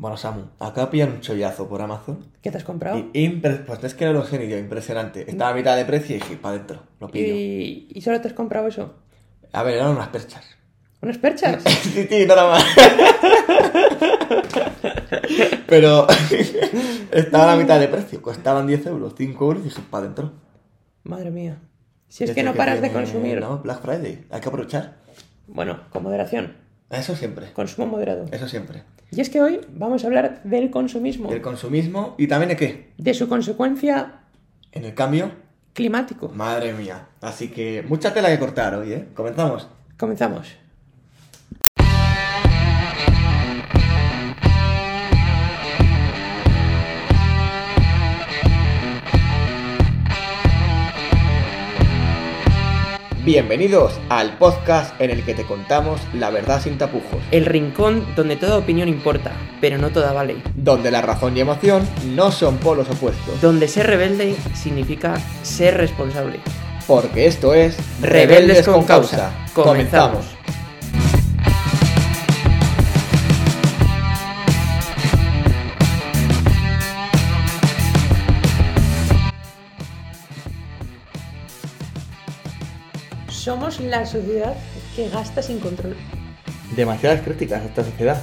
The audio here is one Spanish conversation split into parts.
Bueno, Samu, acá pillan un chollazo por Amazon. ¿Qué te has comprado? Y impre- pues es que sé ni yo, impresionante. Estaba a mitad de precio y dije, para adentro, lo pillo. ¿Y, y solo te has comprado eso? A ver, eran unas perchas. ¿Unas perchas? sí, sí, nada más. Pero estaba a la mitad de precio, costaban 10 euros, 5 euros y dije, para adentro. Madre mía. Si es que no paras de tiene- consumir. No, Black Friday, hay que aprovechar. Bueno, con moderación. Eso siempre, Consumo moderado. eso siempre. Y es que hoy vamos a hablar del consumismo. El consumismo y también de qué? De su consecuencia En el cambio, climático. madre mía. Así que mucha tela que cortar hoy, ¿eh? Comenzamos. Comenzamos. Bienvenidos al podcast en el que te contamos la verdad sin tapujos, El rincón donde toda opinión importa, pero no toda vale. donde la razón y emoción no son polos opuestos, Donde ser rebelde significa ser responsable. porque esto es Rebeldes con causa. Comenzamos. Somos la sociedad que gasta sin control. Demasiadas críticas a esta sociedad.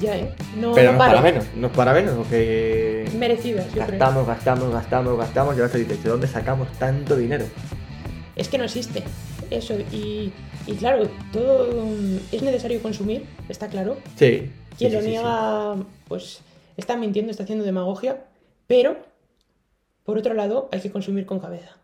Ya, ¿eh? No, pero no no para menos, no para menos, porque Merecidas, yo creo. gastamos, gastamos, gastamos, gastamos y ahora dices, ¿de dónde sacamos tanto dinero? Es que no existe. Eso, y, y claro, todo es necesario consumir, está claro. Sí. Quien sí, lo sí, sí, niega, pues está mintiendo, está haciendo demagogia, pero por otro lado hay que consumir con cabeza.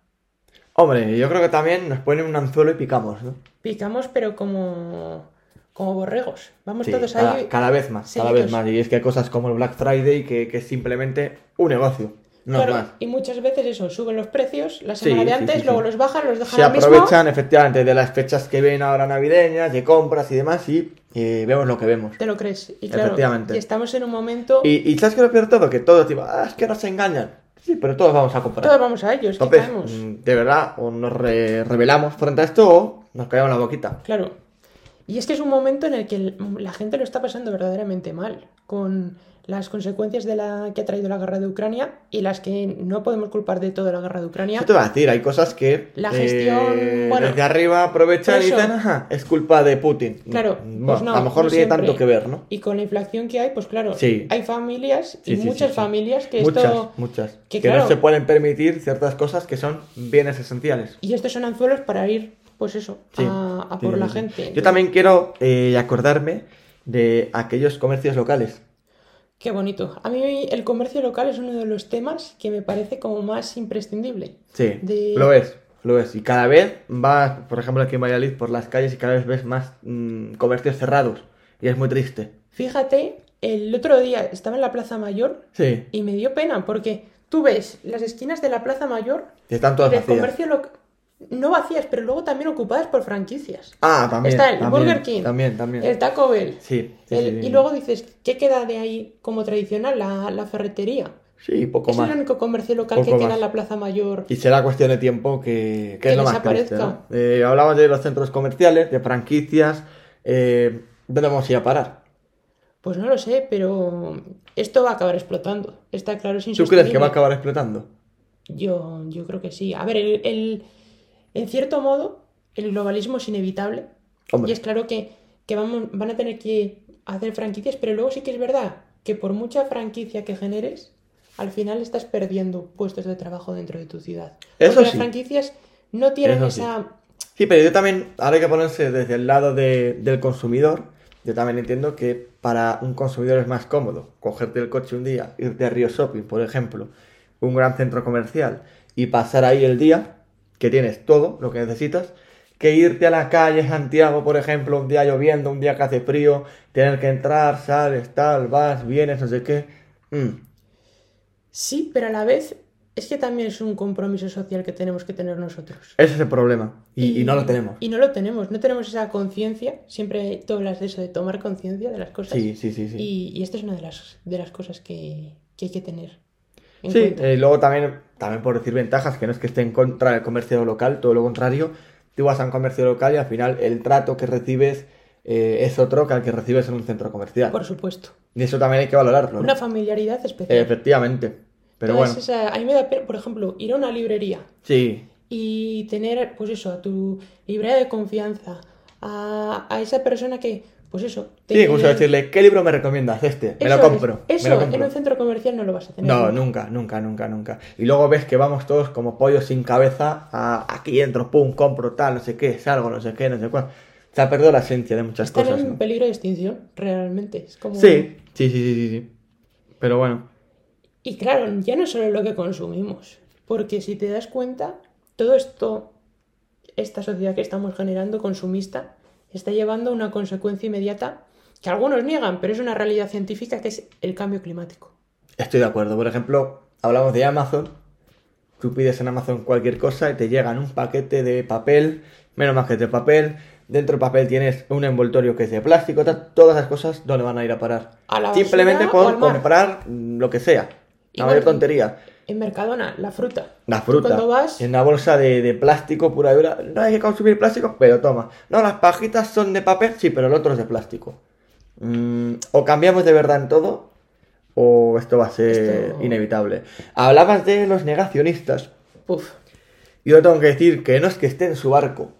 Hombre, yo creo que también nos ponen un anzuelo y picamos, ¿no? Picamos, pero como, como borregos. Vamos Sí, todos cada, ahí. cada vez más, cada vez más. Y es que hay cosas como el Black Friday que, que es simplemente un negocio, no Claro, más. y muchas veces eso, suben los precios la Sí, semana de antes, sí, luego los bajan, los dejan Se al mismo. aprovechan efectivamente de las fechas que ven ahora navideñas, de compras y demás, y eh, vemos lo que vemos. Te lo crees. Y claro, Efectivamente. y estamos en un momento. Y, y ¿sabes qué es lo peor todo? Que todos digo, ah, es que nos engañan. Sí, pero todos vamos a comprar. Todos vamos a ellos, Entonces, caemos. mm, de verdad, o nos re- revelamos frente a esto o nos callamos la boquita. Claro. Y es que es un momento en el que la gente lo está pasando verdaderamente mal, con las consecuencias de la que ha traído la guerra de Ucrania y las que no podemos culpar de todo la guerra de Ucrania. ¿Qué te voy a decir? Hay cosas que La gestión, eh, bueno, desde arriba aprovechan y dicen, ajá, es culpa de Putin. Claro, Bueno, pues no, a lo mejor no tiene siempre. tanto que ver, ¿no? Y con la inflación que hay, pues claro, Sí. hay familias y Sí, muchas familias que muchas, esto... muchas. que Que, no se pueden permitir ciertas cosas que son bienes esenciales. Y estos son anzuelos para ir, pues eso, a, por la gente. Yo también quiero eh, acordarme de aquellos comercios locales. Qué bonito. A mí el comercio local es uno de los temas que me parece como más imprescindible. Sí, De- lo es, lo es. Y cada vez vas, por ejemplo, aquí en Valladolid, por las calles y cada vez ves más mm, comercios cerrados. Y es muy triste. Fíjate, el otro día estaba en la Plaza Mayor Sí, y me dio pena porque tú ves las esquinas de la Plaza Mayor y están y todas del vacías. comercio local, no vacías, pero luego también ocupadas por franquicias. Ah, también. Está el también, Burger King, También, también. El Taco Bell. Sí, sí, el- sí, sí. Y luego dices, ¿qué queda de ahí como tradicional? La, la ferretería. Sí, poco es más. el único comercio local Poco que queda más. en la Plaza Mayor. Y será cuestión de tiempo que, que Que es lo más desaparezca. triste, ¿no? Eh, hablamos de los centros comerciales, de franquicias. Eh, ¿Dónde vamos a ir a parar? Pues no lo sé, pero esto va a acabar explotando. Está claro, es ¿Tú crees que va a acabar explotando? Yo, yo creo que sí. A ver, el, el- en cierto modo, el globalismo es inevitable. Hombre. Y es claro que, que vamos, van a tener que hacer franquicias, pero luego sí que es verdad que por mucha franquicia que generes, al final estás perdiendo puestos de trabajo dentro de tu ciudad. Eso Porque las franquicias no tienen Eso sí. esa... Sí, pero yo también, ahora hay que ponerse desde el lado de- del consumidor. Yo también entiendo que para un consumidor es más cómodo cogerte el coche un día, irte a Río Shopping, por ejemplo, un gran centro comercial, y pasar ahí el día, que tienes todo lo que necesitas, que irte a la calle Santiago, por ejemplo, un día lloviendo, un día que hace frío, tener que entrar, sales, tal, vas, vienes, no sé qué. Mm, Sí, pero a la vez es que también es un compromiso social que tenemos que tener nosotros. Ese es el problema. Y, y no lo tenemos. Y no lo tenemos, no tenemos esa conciencia. Siempre tú hablas de eso, de tomar conciencia de las cosas. Sí, sí, sí, sí. Y, y esta es una de las, de las cosas que, que hay que tener. Sí, y luego también, también por decir ventajas, que no es que esté en contra del comercio local, todo lo contrario. Tú vas a un comercio local y al final el trato que recibes eh, es otro que al que recibes en un centro comercial. Por supuesto. Y eso también hay que valorarlo. Una familiaridad especial. Efectivamente. Pero Todas bueno, esa- a mí me da pena, por ejemplo, ir a una librería sí, y tener, pues eso, a tu librería de confianza, a, a esa persona que, pues eso, te- sí, incluso decirle, ¿qué libro me recomiendas? Este, me Eso lo compro. es. lo Eso compro. en un centro comercial no lo vas a tener. No, nunca, nunca, nunca, nunca. Y luego ves que vamos todos como pollos sin cabeza a aquí entro, pum, compro tal, no sé qué, salgo, no sé qué, no sé cuál. Se ha perdido la esencia de muchas Están cosas. en ¿no? peligro de extinción, realmente. Es como... Sí, sí, sí, sí, sí, sí. Pero bueno, Y claro, ya no solo lo que consumimos, porque si te das cuenta, todo esto, esta sociedad que estamos generando consumista, está llevando una consecuencia inmediata que algunos niegan, pero es una realidad científica que es el cambio climático. estoy de acuerdo. Por ejemplo, hablamos de Amazon. Tú pides en Amazon cualquier cosa y te llegan un paquete de papel, menos más que de papel. Dentro del papel tienes un envoltorio que es de plástico, tal, todas esas cosas, ¿dónde van a ir a parar? A la Simplemente por comprar lo que sea. La mayor tontería. En Mercadona, la fruta. La fruta. Cuando vas, En una bolsa de, de plástico pura y dura. No hay que consumir plástico, pero toma. No, las pajitas son de papel, sí, pero el otro es de plástico. Mm, o cambiamos de verdad en todo, o esto va a ser Esto- inevitable. Hablabas de los negacionistas. puf, Yo tengo que decir que no es que esté en su barco,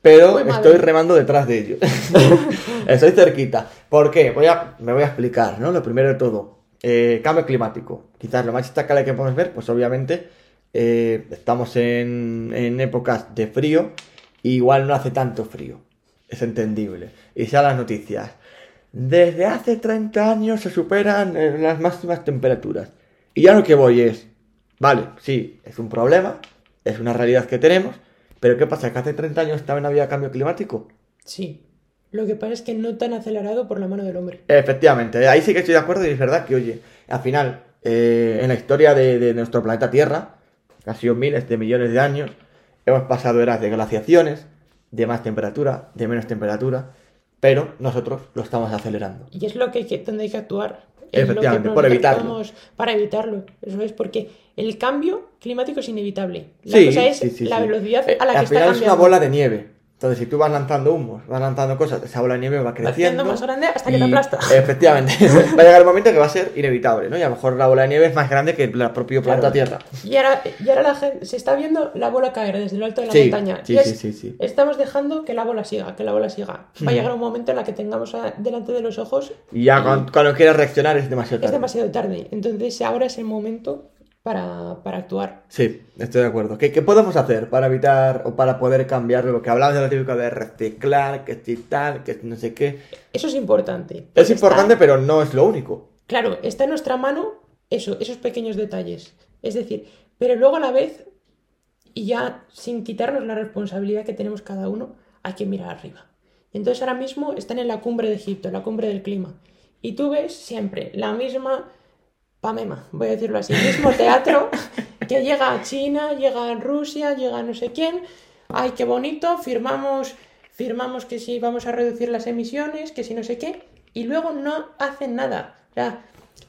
pero madre. estoy remando detrás de ellos. estoy cerquita. ¿Por qué? Voy a, me voy a explicar, ¿no? Lo primero de todo, eh, cambio climático. Quizás lo más destacable que podemos ver, pues obviamente eh, estamos en, épocas de frío, y igual no hace tanto frío. Es entendible. Y sean las noticias. Desde hace 30 años se superan eh, las máximas temperaturas. Y ya lo que voy es, vale, sí, es un problema, es una realidad que tenemos, pero ¿qué pasa? ¿Que hace 30 años también había cambio climático? sí. Lo que pasa es que no tan acelerado por la mano del hombre. Efectivamente, ahí sí que estoy de acuerdo y es verdad que, oye, al final, eh, en la historia de, de nuestro planeta Tierra, ha sido miles de millones de años, hemos pasado eras de glaciaciones, de más temperatura, de menos temperatura, pero nosotros lo estamos acelerando. Y es lo que, que- donde hay que actuar. Es lo que Efectivamente, por evitarlo. Para evitarlo. Eso es porque el cambio climático es inevitable. La Sí, cosa es sí, sí, la velocidad Eh, a la que al está final es cambiando. una bola de nieve. Entonces, si tú vas lanzando humos, vas lanzando cosas, esa bola de nieve va creciendo. haciendo más grande hasta que te y- aplasta. Efectivamente. va a llegar el momento que va a ser inevitable, ¿no? Y a lo mejor la bola de nieve es más grande que el propio planeta Claro. Tierra. Y ahora, y ahora la gente se está viendo la bola caer desde lo alto de la Sí, montaña. sí, Y es- sí, sí, sí. Estamos dejando que la bola siga, que la bola siga. Va a llegar un momento en la que tengamos a- delante de los ojos Y ya cuando, cuando quieras reaccionar es demasiado es tarde. demasiado tarde. Entonces ahora es el momento para, para actuar. Sí, estoy de acuerdo. ¿Qué, qué podemos hacer para evitar o para poder cambiar lo que hablabas de lo típico de reciclar, que si tal, que no sé qué? Eso es importante. Es importante, está- pero no es lo único. Claro, está en nuestra mano eso, esos pequeños detalles. Es decir, pero luego a la vez, y ya sin quitarnos la responsabilidad que tenemos cada uno, hay que mirar arriba. Entonces ahora mismo están en la cumbre de Egipto, la cumbre del clima. Y tú ves siempre la misma pamema, voy a decirlo así, el mismo teatro que llega a China, llega a Rusia, llega a no sé quién. Ay, qué bonito, firmamos, firmamos que si vamos a reducir las emisiones, que si no sé qué, y luego no hacen nada. O sea,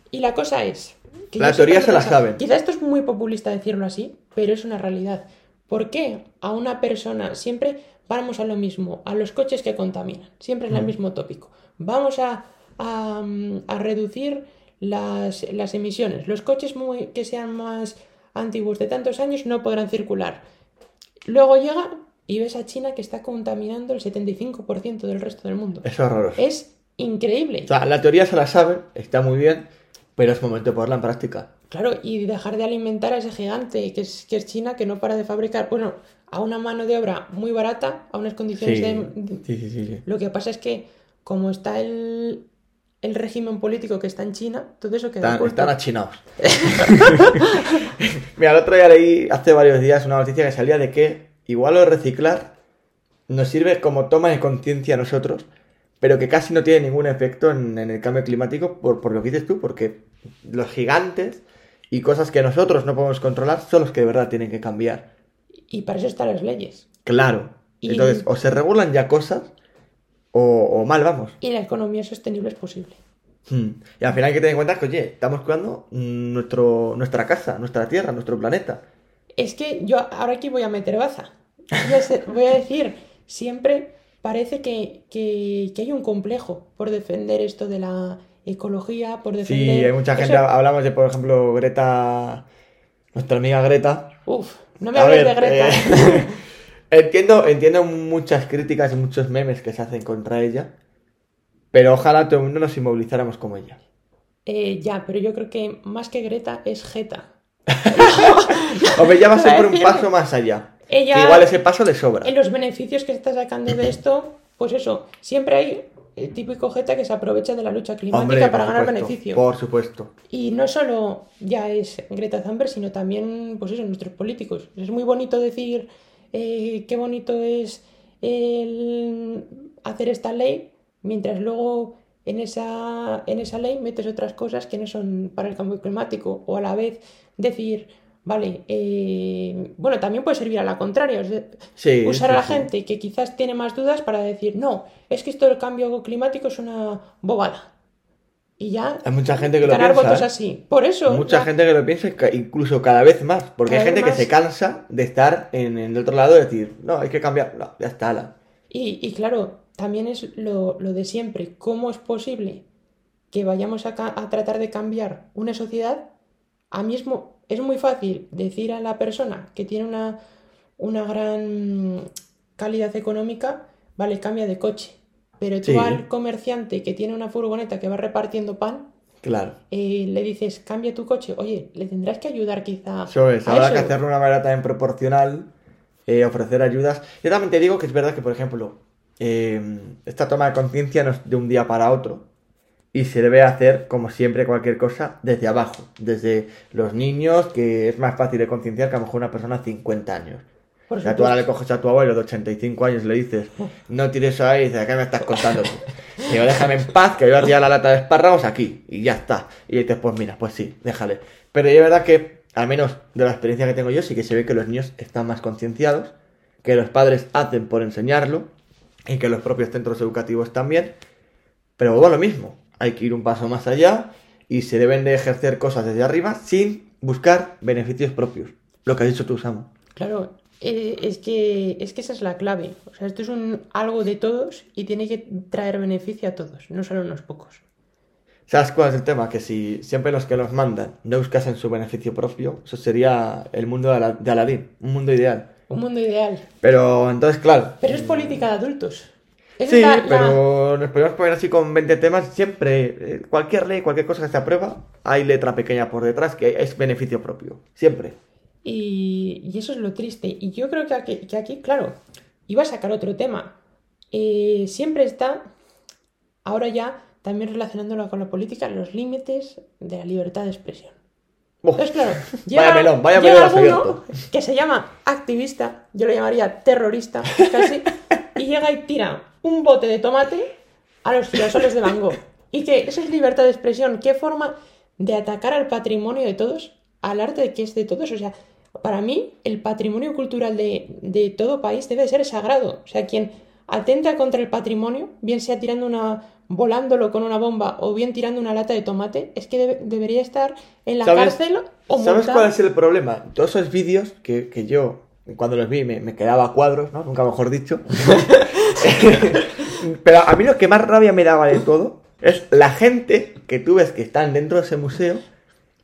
y la cosa es. que La teoría se la saben. Quizá esto es muy populista decirlo así, pero es una realidad. ¿Por qué a una persona siempre vamos a lo mismo, a los coches que contaminan? Siempre es el mismo tópico. Vamos a, a, mm, a reducir las, las emisiones. Los coches muy, que sean más antiguos de tantos años no podrán circular. Luego llega y ves a China que está contaminando el 75% del resto del mundo. Es horroroso. Es increíble. O sea, la teoría se la sabe, está muy bien, pero es momento de ponerla en práctica. Claro, y dejar de alimentar a ese gigante que es, que es China, que no para de fabricar, bueno, a una mano de obra muy barata, a unas condiciones Sí, de, sí, sí, sí. Lo que pasa es que, como está el, el régimen político que está en China, todo eso queda Están, están achinados. Mira, el otro día leí hace varios días una noticia que salía de que igual lo de reciclar nos sirve como toma de conciencia a nosotros, pero que casi no tiene ningún efecto en, en el cambio climático por, por lo que dices tú, porque los gigantes y cosas que nosotros no podemos controlar son los que de verdad tienen que cambiar. Y para eso están las leyes. Claro. Y- Entonces, o se regulan ya cosas o, o mal vamos. Y la economía sostenible es posible. Hmm. Y al final hay que tener en cuenta que, oye, estamos cuidando nuestro, nuestra casa, nuestra tierra, nuestro planeta. Es que yo ahora aquí voy a meter baza. Voy a, ser- voy a decir siempre parece que, que- que hay un complejo por defender esto de la ecología, por defender... Sí, hay mucha gente, eso- hablamos de, por ejemplo, Greta, nuestra amiga Greta. Uf, no me hables de Greta. eh, entiendo, entiendo muchas críticas y muchos memes que se hacen contra ella, pero ojalá todo el mundo nos inmovilizáramos como ella. Eh, ya, pero yo creo que más que Greta es Geta. Hombre, ya va a siempre un decir- paso más allá. Ella- igual ese paso le sobra. En los beneficios que se está sacando de esto, pues eso, siempre hay el típico Geta que se aprovecha de la lucha climática Hombre, para por ganar supuesto, beneficio. Por supuesto. Y no solo ya es Greta Thunberg, sino también, pues eso, nuestros políticos. Es muy bonito decir eh, qué bonito es el hacer esta ley, mientras luego en esa, en esa ley metes otras cosas que no son para el cambio climático. O a la vez decir, vale, eh, bueno, también puede servir a la contraria. Sí, usar sí, a la sí. gente que quizás tiene más dudas para decir, no, es que esto del cambio climático es una bobada. Y ya Hay mucha gente que lo ganar piensa. votos ¿eh? así. Por eso. Mucha ya- gente que lo piensa, incluso cada vez más. Porque Cada hay gente que se cansa de estar en, en el otro lado y decir, no, hay que cambiar. No, ya está. ala. Y, y claro, también es lo, lo de siempre. ¿Cómo es posible que vayamos a, ca- a tratar de cambiar una sociedad? A mismo es muy fácil decir a la persona que tiene una, una gran calidad económica, vale, cambia de coche. Pero tú Sí. al comerciante que tiene una furgoneta que va repartiendo pan, Claro. eh, le dices, cambia tu coche. Oye, le tendrás que ayudar quizá Eso es, habrá que hacerlo de una manera también proporcional, eh, ofrecer ayudas. Yo también te digo que es verdad que, por ejemplo, eh, esta toma de conciencia no es de un día para otro y se debe hacer, como siempre, cualquier cosa desde abajo, desde los niños, que es más fácil de concienciar que a lo mejor una persona de 50 años. Por O sea, tú ahora le coges a tu abuelo de 85 años y le dices, no tires eso ahí, y dices, ¿qué me estás contando? Digo, déjame en paz, que voy a tirar la lata de espárragos aquí, y ya está. Y dices, pues mira, pues sí, déjale. Pero es verdad que, al menos de la experiencia que tengo yo, sí que se ve que los niños están más concienciados, que los padres hacen por enseñarlo, y que los propios centros educativos también. Pero bueno, lo mismo, hay que ir un paso más allá, y se deben de ejercer cosas desde arriba sin buscar beneficios propios. Lo que has dicho tú, Samu. Claro, eh, es que, es que esa es la clave. O sea, esto es un, algo de todos y tiene que traer beneficio a todos, no solo a unos pocos. ¿Sabes cuál es el tema? Que si siempre los que los mandan no buscasen su beneficio propio, eso sería el mundo de, Ala- de Aladín, un mundo ideal. Un mundo ideal. Pero entonces, claro. Pero es política de adultos. Sí, es la- la- pero nos podemos poner así con 20 temas. Siempre, eh, cualquier ley, cualquier cosa que se aprueba, hay letra pequeña por detrás que es beneficio propio. Siempre. Y, y eso es lo triste. Y yo creo que aquí, que aquí, claro, iba a sacar otro tema. Eh, siempre está, ahora ya, también relacionándolo con la política, los límites de la libertad de expresión. Entonces, claro, vaya melón, vaya llega melón alguno que se llama activista, yo lo llamaría terrorista, casi, y llega y tira un bote de tomate a los girasoles de Van Gogh. Y que eso es libertad de expresión. ¿Qué forma de atacar al patrimonio de todos, al arte que es de todos? O sea, para mí, el patrimonio cultural de, de todo país debe ser sagrado. O sea, quien atenta contra el patrimonio, bien sea tirando una volándolo con una bomba o bien tirando una lata de tomate, es que debe- debería estar en la ¿Sabes- cárcel o ¿Sabes multado. cuál es el problema? Todos esos vídeos que, que yo, cuando los vi, me, me quedaba a cuadros, ¿no? Nunca mejor dicho. Pero a mí lo que más rabia me daba de todo es la gente que tú ves que están dentro de ese museo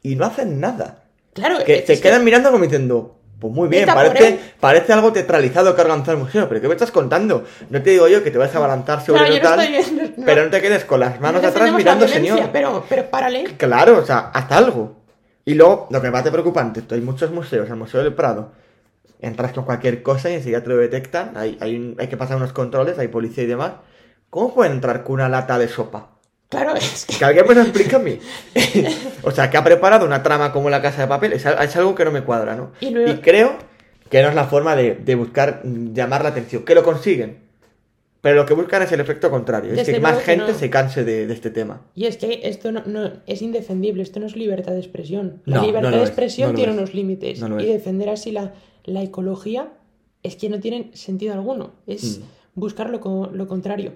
y no hacen nada. Claro, Que es que- quedan mirando como diciendo, pues muy bien, parece, parece algo teatralizado que ha organizado el museo, pero ¿qué me estás contando? No te digo yo que te vas a balanzar sobre Claro, no tal, estoy bien, no- pero no te quedes con las manos no atrás mirando, señor. Pero, pero párale. Claro, o sea, hasta algo. Y luego, lo que me parece preocupante, hay muchos museos, el Museo del Prado, entras con cualquier cosa y enseguida te lo detectan, hay, hay, hay que pasar unos controles, hay policía y demás. ¿Cómo puede entrar con una lata de sopa? Claro, es que Que alguien me lo explique a mí. o sea, que ha preparado una trama como la casa de papel, es, es algo que no me cuadra, ¿no? Y luego- Y creo que no es la forma de, de buscar mm, llamar la atención, que lo consiguen. Pero lo que buscan es el efecto contrario, es Desde que más que gente no. se canse de, de este tema. Y es que esto no, no- es indefendible, esto no es libertad de expresión. La No, libertad de es, expresión tiene es. unos límites. Y es. defender así la, la ecología es que no tiene sentido alguno. Es Mm. buscar lo, lo contrario.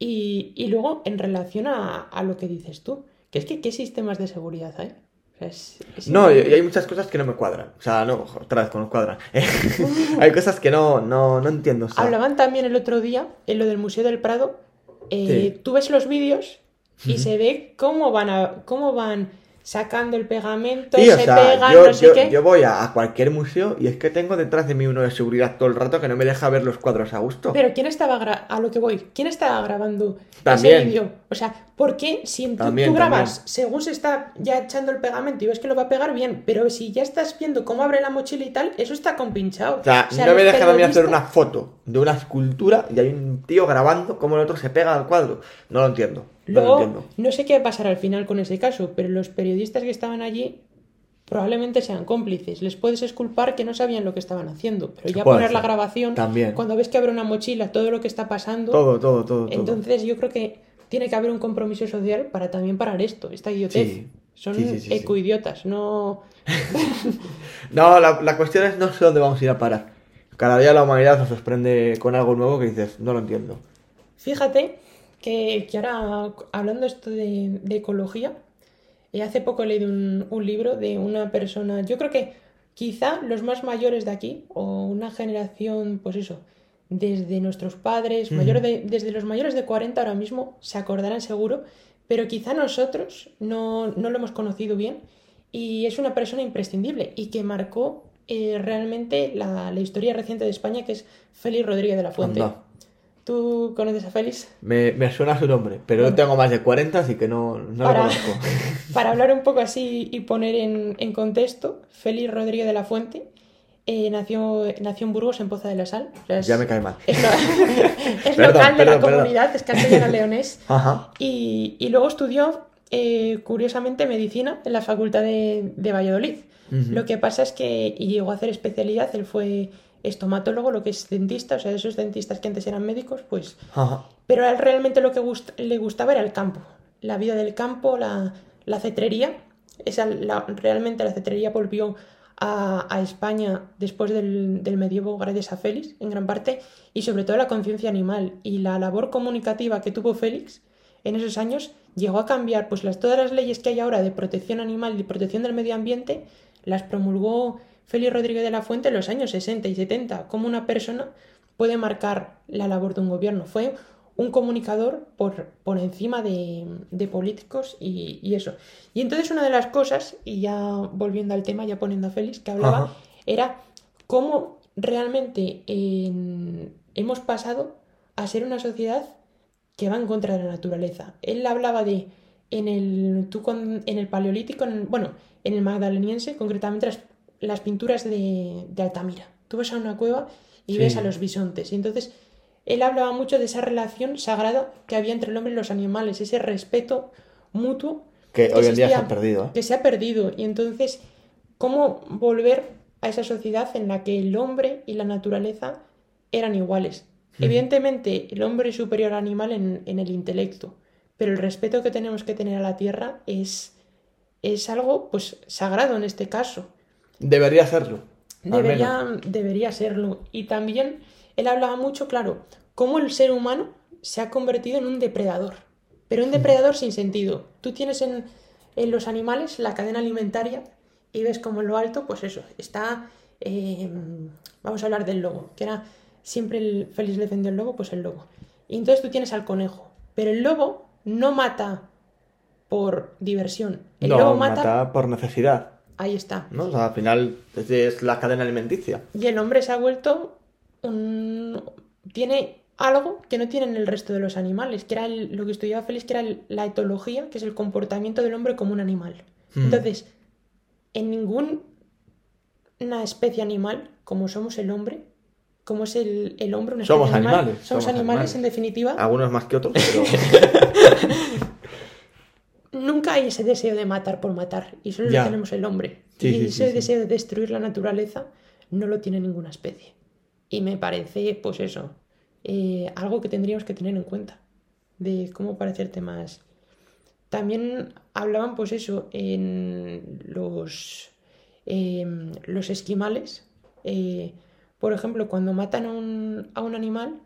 Y, y luego, en relación a, a lo que dices tú, que es que qué sistemas de seguridad hay. O sea, es- es No, y, hay muchas cosas que no me cuadran. O sea, no, otra vez con nos cuadran. hay cosas que no, no, no entiendo. o sea, Hablaban también el otro día en lo del Museo del Prado. eh, Sí. Tú ves los vídeos y se ve cómo van a, cómo van sacando el pegamento, Sí, se sea, pegan, yo, no sé yo- qué. yo voy a, a cualquier museo y es que tengo detrás de mí uno de seguridad todo el rato que no me deja ver los cuadros a gusto. Pero ¿quién estaba a lo que voy? ¿Quién estaba grabando ese También. vídeo? O sea, ¿por qué si tú, También, tú grabas también. según se está ya echando el pegamento y ves que lo va a pegar bien, pero si ya estás viendo cómo abre la mochila y tal, eso está compinchado. O sea, O sea, no me dejan a mí hacer periodistas- una foto de una escultura y hay un tío grabando cómo el otro se pega al cuadro. No lo entiendo. Luego, no sé qué va a pasar al final con ese caso, pero los periodistas que estaban allí probablemente sean cómplices. Les puedes esculpar que no sabían lo que estaban haciendo, pero ya Puede poner la grabación, También. cuando ves que abre una mochila, todo lo que está pasando, Todo, todo, todo, todo. entonces yo creo que tiene que haber un compromiso social para también parar esto, esta idiotez. Sí. Son sí, sí. ecoidiotas, no... No, la, la cuestión es no sé dónde vamos a ir a parar. Cada día la humanidad nos sorprende con algo nuevo que dices, no lo entiendo. Fíjate que, que ahora, hablando esto de, de ecología, eh, hace poco he leído un, un libro de una persona, yo creo que quizá los más mayores de aquí, o una generación, pues eso, desde nuestros padres, mayor de- desde los mayores de 40 ahora mismo, se acordarán seguro, pero quizá nosotros no, no lo hemos conocido bien, y es una persona imprescindible y que marcó eh, realmente la, la historia reciente de España, que es Félix Rodríguez de la Fuente. Anda. ¿Tú conoces a Félix? Me, me suena su nombre, pero no tengo más de 40, así que no, no Para- lo conozco. Para hablar un poco así y poner en, en contexto, Félix Rodríguez de la Fuente eh, nació, nació en Burgos, en Poza de la Sal. O sea, es, Ya me cae mal. es, lo- es Perdón, local de perdón, la perdón. comunidad, es castellano-leonés. Ajá. Y, y luego estudió, eh, curiosamente, medicina en la Facultad de, de Valladolid. Lo que pasa es que y llegó a hacer especialidad, él fue estomatólogo, lo que es dentista, o sea, esos dentistas que antes eran médicos, pues Ajá. pero a él realmente lo que gust- le gustaba era el campo, la vida del campo, la, la cetrería. Esa, la- realmente la cetrería volvió a, a España después del, del medievo gracias a Félix, en gran parte, y sobre todo la conciencia animal y la labor comunicativa que tuvo Félix en esos años llegó a cambiar pues las, todas las leyes que hay ahora de protección animal y protección del medio ambiente, las promulgó Félix Rodríguez de la Fuente en los años 60 y 70, como una persona puede marcar la labor de un gobierno. Fue un comunicador por, por encima de, de políticos y, y eso. Y entonces una de las cosas, y ya volviendo al tema, ya poniendo a Félix, que hablaba, Ajá. era cómo realmente en- hemos pasado a ser una sociedad que va en contra de la naturaleza. Él hablaba de en el, tú con- en el paleolítico, en el- bueno, en el magdaleniense, concretamente las, las pinturas de, de Altamira. Tú vas a una cueva y Sí. ves a los bisontes. Y entonces él hablaba mucho de esa relación sagrada que había entre el hombre y los animales, ese respeto mutuo Que hoy en día se ha perdido, ¿eh? que se ha perdido. Y entonces, ¿cómo volver a esa sociedad en la que el hombre y la naturaleza eran iguales? Ujú. Evidentemente, el hombre es superior al animal en, en el intelecto, pero el respeto que tenemos que tener a la tierra es, es algo pues sagrado en este caso. Debería serlo. Debería, debería serlo. Y también él hablaba mucho, claro, cómo el ser humano se ha convertido en un depredador, pero un depredador sin sentido. Tú tienes en, en los animales la cadena alimentaria y ves como en lo alto, pues eso, está, eh, vamos a hablar del lobo, que era siempre el Félix defendió el lobo, pues el lobo. Y entonces tú tienes al conejo, pero el lobo no mata por diversión, el no, lobo mata... mata, por necesidad. Ahí está. ¿no? O sea, al final es- la cadena alimenticia. Y el hombre se ha vuelto un... tiene algo que no tienen el resto de los animales, que era el- lo que estudiaba Félix, que era el- la etología, que es el comportamiento del hombre como un animal. Hmm. Entonces, en ninguna especie animal, como somos el hombre, como es el, el hombre, una especie Somos animal, animales, somos, somos animales, animales. en definitiva, Algunos más que otros, pero... nunca hay ese deseo de matar por matar, y solo Ya. lo tenemos el hombre. Sí, y sí, ese sí. deseo de destruir la naturaleza no lo tiene ninguna especie. Y me parece, pues eso, eh, algo que tendríamos que tener en cuenta, de cómo parecerte más. También hablaban, pues eso, en los, em, los esquimales. eh, por ejemplo, cuando matan a un, a un animal,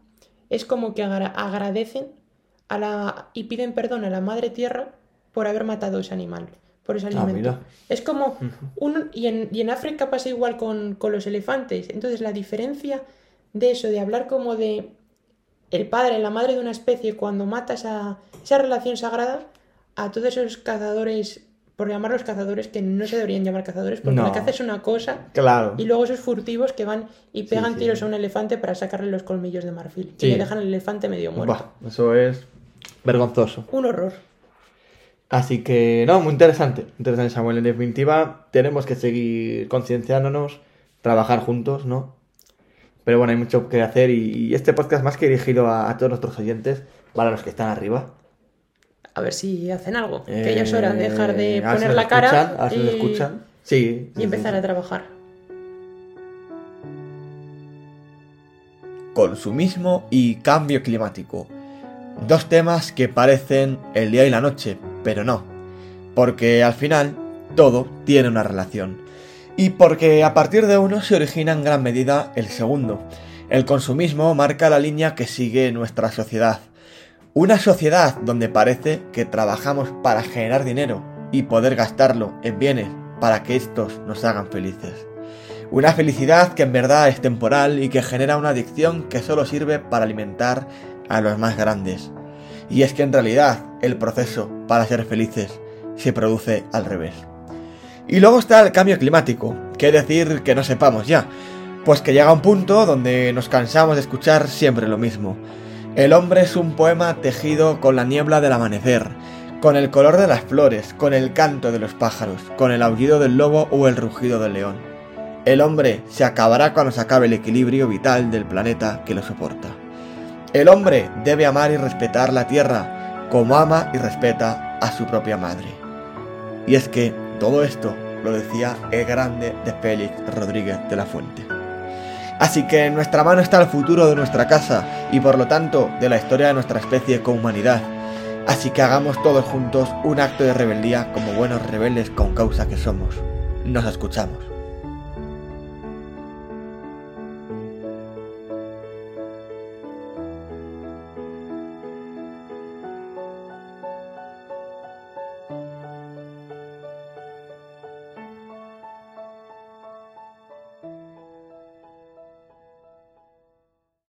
es como que agra- agradecen a la, y piden perdón a la madre tierra por haber matado ese animal. por ese Ah, alimento. Es como un... Y en, y en África pasa igual con, con los elefantes. Entonces la diferencia de eso, de hablar como de el padre, la madre de una especie, cuando mata esa, esa relación sagrada, a todos esos cazadores, por llamarlos cazadores, que no se deberían llamar cazadores, porque No. la caza es una cosa, Claro. y luego esos furtivos que van y pegan sí. tiros a un elefante para sacarle los colmillos de marfil. Sí. Y le dejan al elefante medio muerto. Eso es vergonzoso. Un horror. Así que, no, muy interesante. Interesante, Samuel. En definitiva, tenemos que seguir concienciándonos, trabajar juntos, ¿no? Pero bueno, hay mucho que hacer y, y este podcast más que dirigido a, a todos nuestros oyentes, para los que están arriba. A ver si hacen algo. que ya es hora de Eh, dejar de a ver si poner la cara escuchan, a ver si y, escuchan. Sí. y empezar a trabajar. consumismo y cambio climático. Dos temas que parecen el día y la noche, pero no. Porque al final todo tiene una relación. Y porque a partir de uno se origina en gran medida el segundo. El consumismo marca la línea que sigue nuestra sociedad. Una sociedad donde parece que trabajamos para generar dinero y poder gastarlo en bienes para que estos nos hagan felices. Una felicidad que en verdad es temporal y que genera una adicción que solo sirve para alimentar a los más grandes. Y es que en realidad el proceso para ser felices se produce al revés. Y luego está el cambio climático, que decir que no sepamos ya, pues que llega un punto donde nos cansamos de escuchar siempre lo mismo. El hombre es un poema tejido con la niebla del amanecer, con el color de las flores, con el canto de los pájaros, con el aullido del lobo o el rugido del león. El hombre se acabará cuando se acabe el equilibrio vital del planeta que lo soporta. El hombre debe amar y respetar la tierra como ama y respeta a su propia madre. Y es que todo esto lo decía el grande de Félix Rodríguez de la Fuente. Así que en nuestra mano está el futuro de nuestra casa y por lo tanto de la historia de nuestra especie con humanidad. Así que hagamos todos juntos un acto de rebeldía como buenos rebeldes con causa que somos. Nos escuchamos.